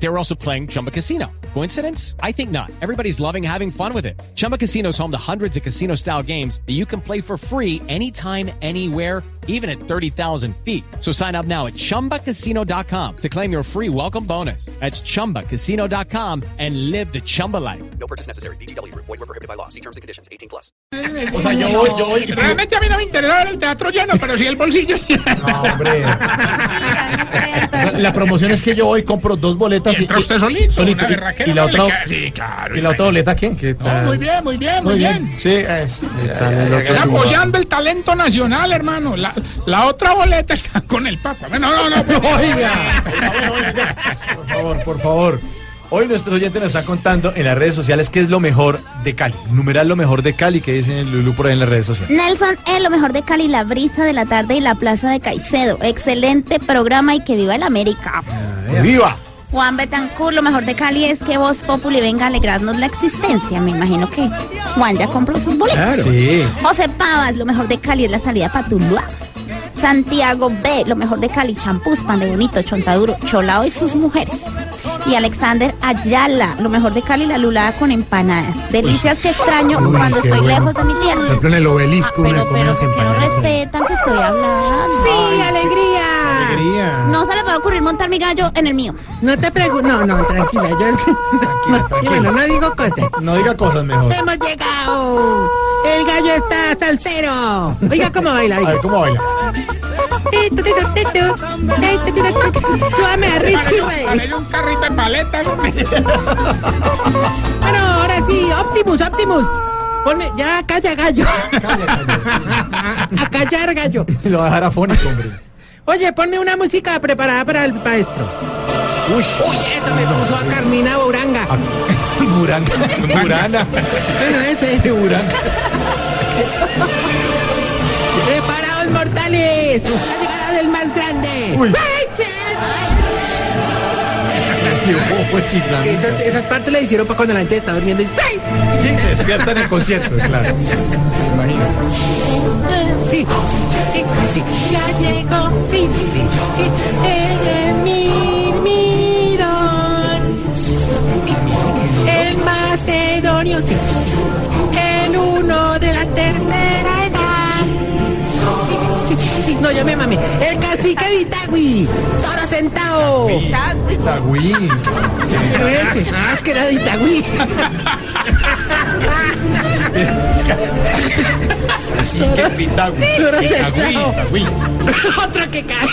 They were also playing Chumba Casino. Coincidence? I think not. Everybody's loving having fun with it. Chumba Casino is home to hundreds of casino style games that you can play for free anytime, anywhere even at 30,000 feet. So sign up now at ChumbaCasino.com to claim your free welcome bonus. That's ChumbaCasino.com and live the Chumba life. No purchase necessary. BGW. Void were prohibited by law. See terms and conditions. 18 plus. O sea, yo voy, yo voy. Realmente a mí no me interesa el teatro lleno, pero sí el bolsillo está. No, hombre. La promoción es que yo voy, compro dos boletas Y entra usted solito, una y- y, la no otra, queda- sí, claro, y la otra boleta, ¿quién? ¿Qué No, tal? muy bien, muy bien, muy, bien. Sí, es. Está apoyando el talento nacional, hermano. La, la otra boleta está con el Papa. No, no, no. pues, Oiga, por favor, por favor. Hoy nuestro oyente nos está contando en las redes sociales qué es lo mejor de Cali. Numeral lo mejor de Cali que dicen el Lulú por ahí en las redes sociales. Nelson, es lo mejor de Cali, la brisa de la tarde y la plaza de Caicedo. Excelente programa y que viva el América. ¡Viva! Juan Betancourt, lo mejor de Cali es que Voz Populi venga a alegrarnos la existencia. Me imagino que Juan ya compró sus boletos. Sí. José Pavas, lo mejor de Cali es la salida para Tuluá. Santiago B, lo mejor de Cali, champús, pan de bonito, chontaduro, cholao y sus mujeres. Y Alexander Ayala, lo mejor de Cali, la lulada con empanadas. Delicias que extraño cuando estoy lejos de mi tierra. ejemplo, en el obelisco, Ah, pero, comida pero, ¿por qué no respetan que estoy hablando? ¡Sí, alegría! Alegría. No se le va a ocurrir montar mi gallo en el mío. No te pregunto. No, no, tranquila. Yo. Bueno, no digo cosas. No diga cosas mejor. ¡Hemos llegado! ¡El gallo está salsero! Oiga cómo baila, A oiga. ver, ¿cómo baila? Súbame a Richie. Parece un carrito de paletas. Bueno, ahora sí, Optimus, Optimus. Ponme, ya calla gallo. A callar gallo. Lo va a dejar afónico, hombre. Oye, ponme una música preparada para el maestro. Uy. Uy, eso me puso a Carmina Buranga. Buranga. Burana. Bueno, ese. Qué buranga. ¡Preparaos, ¡La llegada del más grande! Uy. ¡Ay, qué- Tío, ¿cómo fue chiflando? Que esas, esas partes le hicieron para cuando la gente está durmiendo. y. Sí, se despierta en el concierto, claro. Me imagino. Sí, sí, sí. Ya llegó, sí, sí, sí. El mirmidón. Sí, sí. El macedonio, sí, sí, sí. No, yo me mame. El cacique Vitagui. Toro sentado. Itagüí. Pero ese, ah, es que era de Itagüí. Así que Pitagüí. Toro sentado. Otro que cae.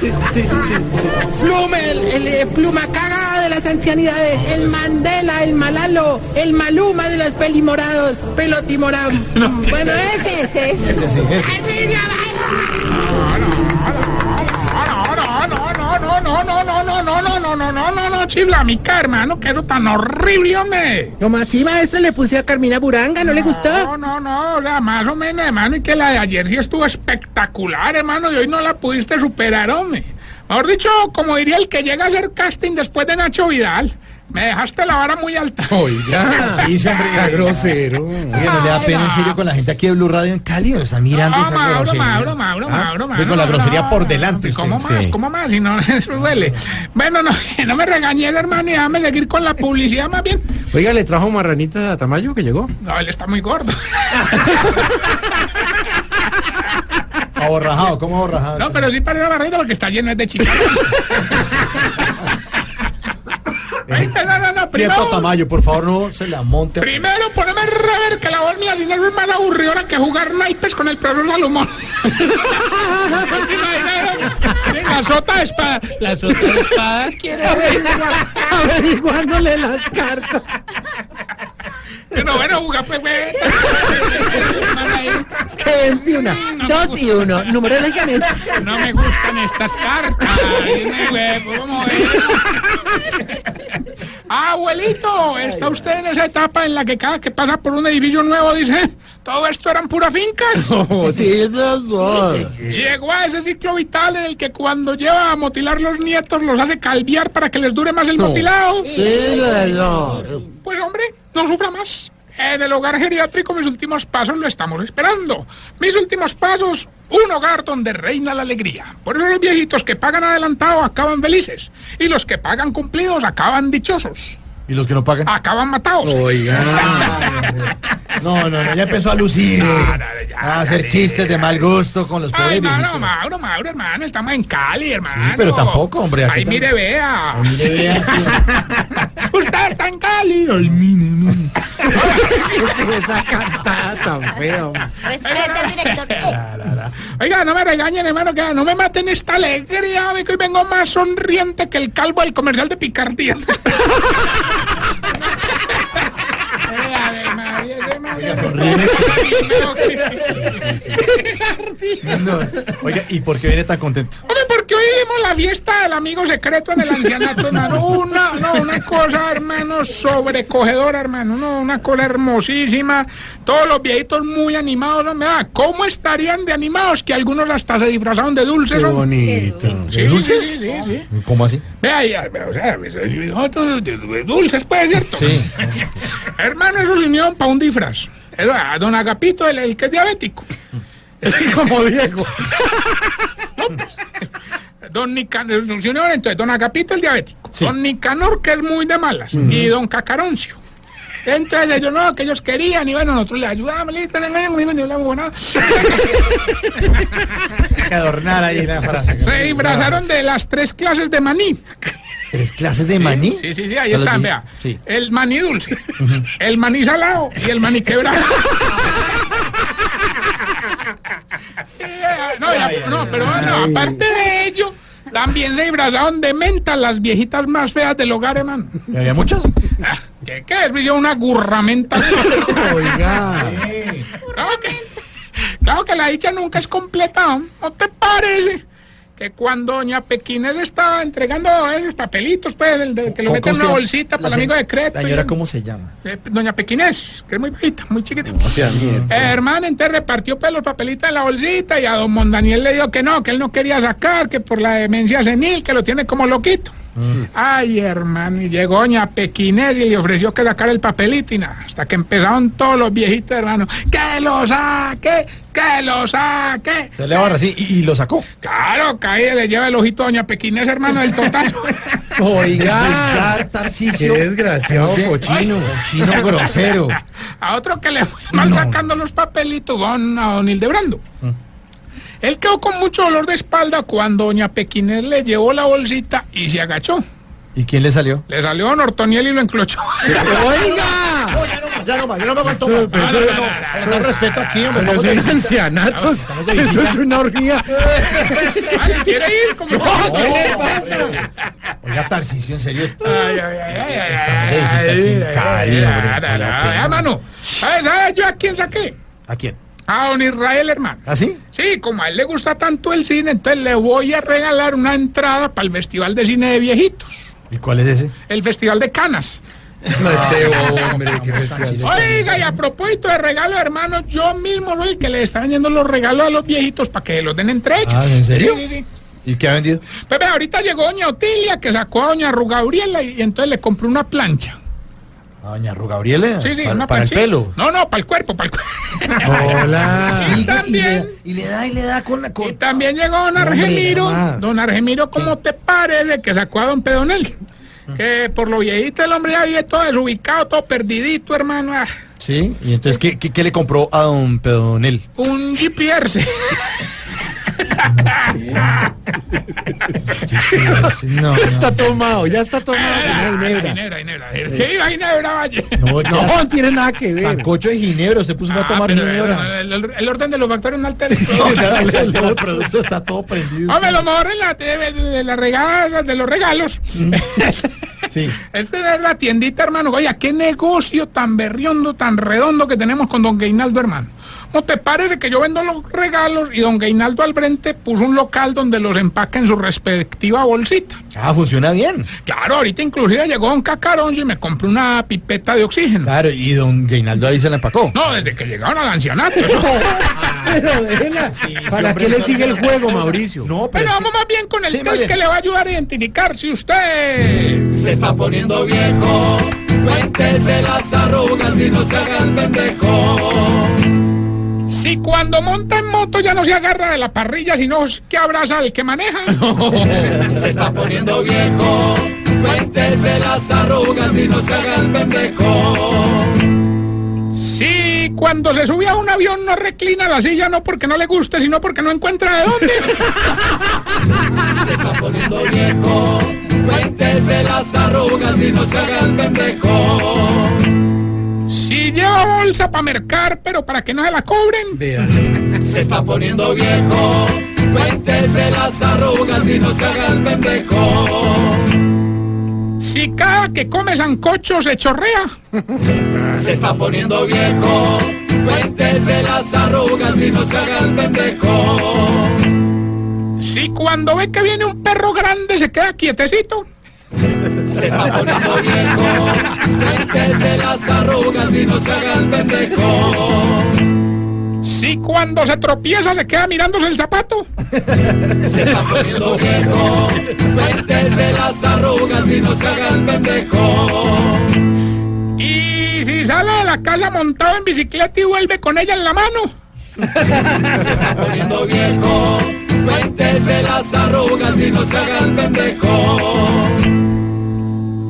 Sí, sí, sí. Pluma, el, el, eh, pluma cagada de las ancianidades, el Mandela, el Malalo, el Maluma de los pelimorados, pelotimorado. Bueno, ese. Ese sí, ese chifla mi karma, no quedó tan horrible, hombre. Nomás sí, maestro, le puse a Carmina Buranga, ¿no, no le gustó? No, no, no, la más o menos, hermano, y que la de ayer sí estuvo espectacular, hermano, y hoy no la pudiste superar, hombre. Mejor dicho, como diría el que llega a hacer casting después de Nacho Vidal, me dejaste la vara muy alta. Oiga, Sí, sea grosero. Oiga, ¿no le da pena en serio con la gente aquí de Blue Radio en Cali? ¿O está mirando No, esa Mauro, grosería? Mauro, Mauro, Ah, Mauro, Mauro. con la grosería no, por delante. ¿Cómo usted, más? sí. ¿Cómo más? Si no, eso duele. Bueno, no, no me regañé, hermano, y déjame seguir con la publicidad más bien. Oiga, le trajo marranita a Tamayo que llegó. No, él está muy gordo. Aborrajado, ¿cómo aborrajado? No, pero sí parece barrito porque está lleno de chicas. Ahí está, no, no, no, Prieto Tamayo, por favor, no se la monte. primero poneme rever que la voz mía dinero es más aburridora que jugar naipes con el profesor Salomón. la sota de espada. La sota de espada quiere Averiguándole las cartas. Pero bueno, jugar pues. Es que 21, 2 y 1, número de la No me gustan estas cartas. Dime, güey, ¿cómo es? Ah, abuelito, está usted en esa etapa en la que cada que pasa por un edificio nuevo dice, todo esto eran puras fincas. Sí, Llegó a ese ciclo vital en el que cuando lleva a motilar los nietos los hace calviar para que les dure más el motilado. Sí. Pues hombre, no sufra más. En el hogar geriátrico mis últimos pasos lo estamos esperando. Mis últimos pasos, un hogar donde reina la alegría. Por eso los viejitos que pagan adelantado acaban felices. Y los que pagan cumplidos acaban dichosos. ¿Y los que no pagan? Acaban matados. Oiga. No, no, no, ya empezó a lucirse. No, no, ya, a hacer chistes de mal gusto con los Ay, pobres Mauro, viejitos. Mauro, Mauro, hermano, estamos en Cali, hermano. pero tampoco, hombre, Ay, mire, vea. Mire, vea, sí. Usted está en Cali. Ay, mire, mire. Sí, esa cantada tan fea. hombre. Respeta al director. Oiga, no me regañen, hermano, que no me maten esta alegría, que hoy vengo más sonriente que el calvo del comercial de picardía. Ay, Ave María, ese man- No, Oiga, ¿y por qué viene tan contento? Hombre, porque hoy vimos la fiesta del amigo secreto en el ancianato, hermano. Una, no, una cosa, hermano, sobrecogedora, hermano. No, una cosa hermosísima. Todos los viejitos muy animados. ¿no? ¿Cómo estarían de animados que algunos hasta se disfrazaron de dulces? Qué hombre? bonito. Sí, dulces? Sí, sí, sí. ¿Cómo así? Vea, ya, pero, o sea, de- dulces, pues, ¿cierto? Sí. Hermano, eso se unieron para un disfraz. A don Agapito, el, el que es diabético. Como Diego. Don Nicanor, entonces, don Agapito, el diabético. Sí. Don Nicanor, que es muy de malas. Y don Cacaroncio. Entonces ellos no, que ellos querían, y bueno, nosotros les ayudamos, listo, no engañan conmigo, ni hablamos nada. Hay que adornar ahí la frase. Se disfrazaron de las tres clases de maní. ¿Tres clases de maní? Sí, sí, sí, ahí están, vea. Sí. El maní dulce, el maní salado y el maní quebrado. No, ya- no, pero bueno, aparte de ello, también se disfrazaron de menta las viejitas más feas del hogar, hermano. ¿Y había muchas? ¿Qué, qué es? Yo una gurramenta. Oiga. Claro que, claro que la dicha nunca es completa, ¿no te parece? Que cuando doña Pequines estaba entregando esos papelitos, pues, del- del que lo ¿Cómo- meten en una bolsita para el amigo de Creto. La señora, ¿cómo se llama? Eh, Doña Pequinés, que es muy bajita, muy chiquita. O sea, mire. Eh, hermano, entonces repartió pues, los papelitos en la bolsita y a don Mondaniel le dijo que no, que él no quería sacar, que por la demencia senil, que lo tiene como loquito. Ay, hermano, y llegó doña Pequinés y le ofreció que sacara el papelito y nada, hasta que empezaron todos los viejitos, hermano, que lo saque, que lo saque. Se le barra así y, y lo sacó. Claro, cae, le lleva el ojito a doña Pequinés, hermano, del totazo. Oiga. Vulgar, Tarcisio. Qué desgraciado cochino. Chino grosero. a otro que le fue mal sacando los papelitos, don, a don Hildebrando. Él quedó con mucho dolor de espalda cuando doña Pequinés le llevó la bolsita y se agachó. ¿Y quién le salió? Le salió don Ortoniel y lo enclochó. Oiga. Ya no más, yo no me aguanto Eso, pero eso, respeto aquí, hombre. eso de- es. Eso es una orgía. ¿Quiere ir? Como Oiga, Tarcisio, en serio. esto- Ay, ay, ay, ay, ay, Estamos ay, ay, Cali, ay, hombre. ay, ay, ay, qué- ay, mano. ¿Sabes sabes yo a quién saqué? ¿A quién? A don Israel, hermano. ¿Ah, sí? Sí, como a él le gusta tanto el cine, entonces le voy a regalar una entrada para el Festival de Cine de Viejitos. ¿Y cuál es ese? El Festival de Canas. No, este hombre, qué festival. Oiga, y a propósito de regalo, hermano, yo mismo soy el que le está vendiendo los regalos a los viejitos para que los den entre ellos. Ah, ¿en serio? Sí, sí, sí. ¿Y qué ha vendido? Pues ahorita llegó doña Otilia, que sacó a doña Rugabriela y, y entonces le compró una plancha. A doña Ru Gabriela. Sí, sí, para, una para el pelo. No, no, para el cuerpo, para el cuerpo. Hola. Sí. también- y, le, da y le da con la Y también llegó don Argemiro. Don Argemiro, ¿cómo te parece que sacó a don Pedonel? Que por lo viejito el hombre ya vive todo desubicado, todo perdidito, hermano. Ah, Sí, y entonces, ¿qué, qué, qué le compró a don Pedonel? un GPS. No, Está tomado, ya está tomado. con la ginebra. Ginebra, Ginebra. ¿Qué iba Ginebra, Valle? no, No, no tiene nada que ver. Sancocho de ginebra, usted puso a Ah, tomar pero, ginebra. El, el- el orden de los factores no altera. el producto está todo prendido. Hombre, lo mejor en la, de, de la regala- de los regalos. Sí. Este es la tiendita, hermano. Oye, qué negocio tan berriondo, tan redondo que tenemos con don Gainaldo, hermano. ¿No te parece que yo vendo los regalos y don Gainaldo al frente puso un local donde los empaca en su respectiva bolsita? Ah, funciona bien. Claro, ahorita inclusive llegó don Cacaroncio y me compró una pipeta de oxígeno. Claro, y don Gainaldo ahí se la empacó. No, desde que llegaron al ancianato. eso. Pero déjela. ¿Para qué le sigue el juego. Mauricio? No, pero Pero es vamos más bien con el Sí, test que le va a ayudar a identificar si usted... se está poniendo viejo. Cuéntese las arrugas y no se haga el pendejo. Si cuando monta en moto ya no se agarra de la parrilla, sino que abraza al que maneja. Se está poniendo viejo. Cuéntese las arrugas y no se haga el pendejo. Si cuando se sube a un avión no reclina la silla, no porque no le guste, sino porque no encuentra de dónde. Se está poniendo viejo. Cuéntese las arrugas y no se haga el pendejo. Si lleva bolsa para mercar, pero para que no se la cobren. Se está poniendo viejo. Cuéntese las arrugas y no se haga el pendejo. Si cada que come sancocho se chorrea. Se está poniendo viejo. Cuéntese las arrugas y no se haga el pendejo. Si cuando ve que viene un perro grande se queda quietecito. Se está poniendo viejo. Cuéntese las arrugas y no se haga el pendejo. Si cuando se tropieza se queda mirándose el zapato. Se está poniendo viejo. Cuéntese las arrugas y no se haga el pendejo. Y si sale de la casa montado en bicicleta y vuelve con ella en la mano. Se está poniendo viejo. Cuéntese las arrugas y no se haga el pendejo.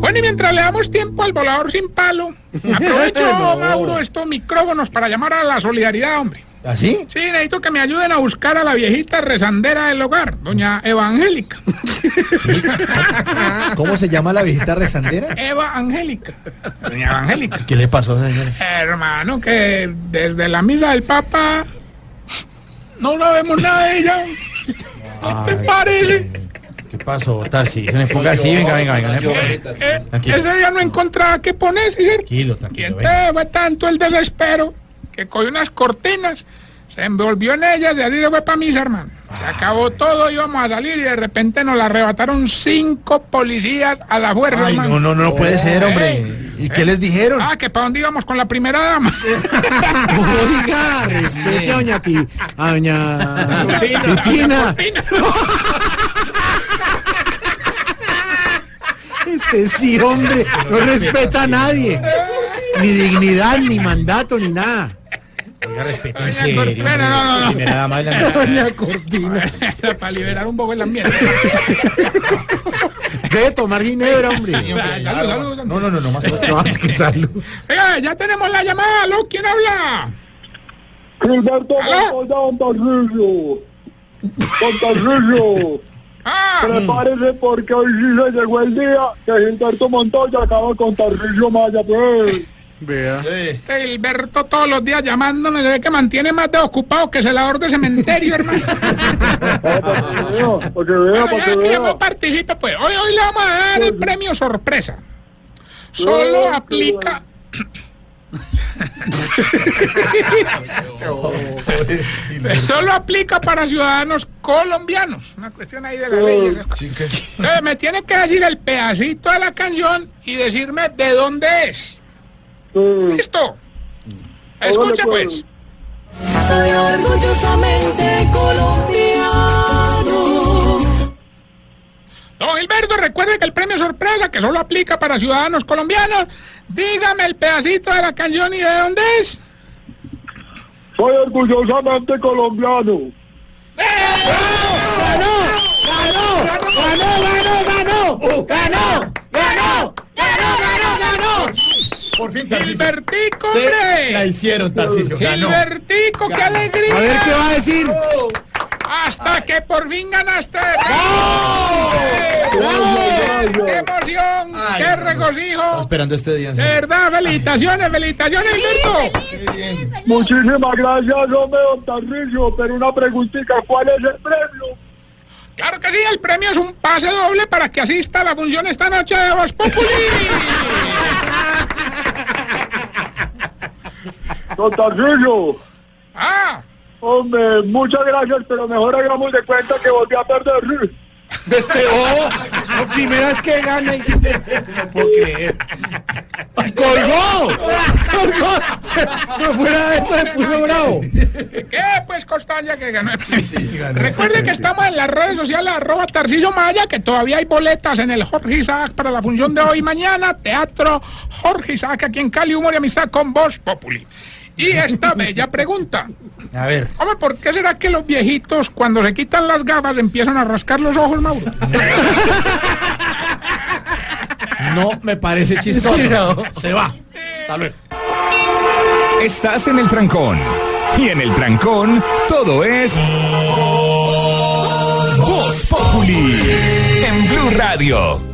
Bueno, y mientras le damos tiempo al volador sin palo, aprovecho, Mauro, estos micrófonos para llamar a la solidaridad, hombre. ¿Así? Sí, necesito que me ayuden a buscar a la viejita rezandera del hogar, doña Evangélica. ¿Cómo se llama la viejita rezandera? Eva Angélica. Doña Evangélica. ¿Qué le pasó a esa señora? Hermano, que desde la misa del Papa no sabemos nada de ella. ¿No te Ay, parece? ¿Qué pasó, Tarsi? Se me ponga así, venga, venga, venga. Eh, Tranquilo. ese día no encontraba qué poner, ¿cierto? Tranquilo, Y tranquilo. entonces venga. fue tanto el desespero que cogió unas cortinas, se envolvió en ellas y así se fue para misa, hermano. Se acabó todo, íbamos a salir y de repente nos la arrebataron cinco policías a la fuerza, Ay, hermano. no, no, no, no puede ser, hombre. ¿Y qué les dijeron? Ah, que para dónde íbamos con la primera dama. Oiga, respete a doña Ti, a doña Titina. Este sí, hombre, no respeta a nadie. Ni dignidad, ni mandato, ni nada. Oiga, respete, en serio, no, no, no. Primera dama de la Doña Cortina. para liberar un poco el ambiente. Debe tomar ginebra, hombre. Salud, salud, salud. No, no, no, no, más que salud. Oiga, ya tenemos la llamada, ¿aló? ¿Quién habla? Gilberto. Montoya Montarrillo. Montarrillo. Ah, Prepárese porque hoy sí se llegó el día que Gilberto Montoya acaba con Tarrillo Maya, pues. Vea. este Gilberto todos los días llamándome, se ve que mantiene más de ocupado que celador de cementerio, hermano. Ah, para que vea, para que vea, no participe, pues hoy, hoy le vamos a dar el premio sorpresa. Solo aplica. Solo aplica para ciudadanos colombianos. Una cuestión ahí de la ley. ¿no? Entonces, me tiene que decir el pedacito de la canción y decirme de dónde es. Sí. ¿Listo? Escuche Hágale, pues. Soy orgullosamente colombiano. Don Gilberto, recuerde que el premio sorpresa, que solo aplica para ciudadanos colombianos, dígame el pedacito de la canción y de dónde es. Soy orgullosamente colombiano. Por fin, Tarcisio. Gilbertico, Se la hombre. hicieron, Tarcisio. Ganó. Gilbertico, qué alegría. A ver qué va a decir. Hasta que por fin ganaste. Gracias, ¡Qué gracias. emoción! Ay, ¡Qué no, no. regocijo! Esperando este día. verdad, felicitaciones, felicitaciones, Gilberto. Muchísimas gracias, hombre, don Tarrillo. Pero una preguntita, ¿cuál es el premio? Claro que sí, el premio es un pase doble para que asista a la función esta noche de Voz Populi. Don Tarrillo. Ah, Hombre, muchas gracias, pero mejor hagamos de cuenta que volví a perder. Este, oh, la primera vez que gana. y- No puedo creer. Ay, ¡Colgó! ¡Colgó! Se- No fuera de eso, se puso bravo. ¿Qué? Pues Costaña que ganó. Recuerden que estamos en las redes sociales, arroba Tarcillo Maya, que todavía hay boletas en el Jorge Isaac para la función de hoy y mañana. Teatro Jorge Isaac aquí en Cali, Humor y Amistad con Voz Populi. Y esta bella pregunta. A ver. Hombre, ¿por qué será que los viejitos cuando se quitan las gafas empiezan a rascar los ojos, Mauro? No me parece chistoso. Sí, no. Se va. Hasta luego. Estás en el trancón. Y en el trancón, todo es. Voz Populi. En Blue Radio.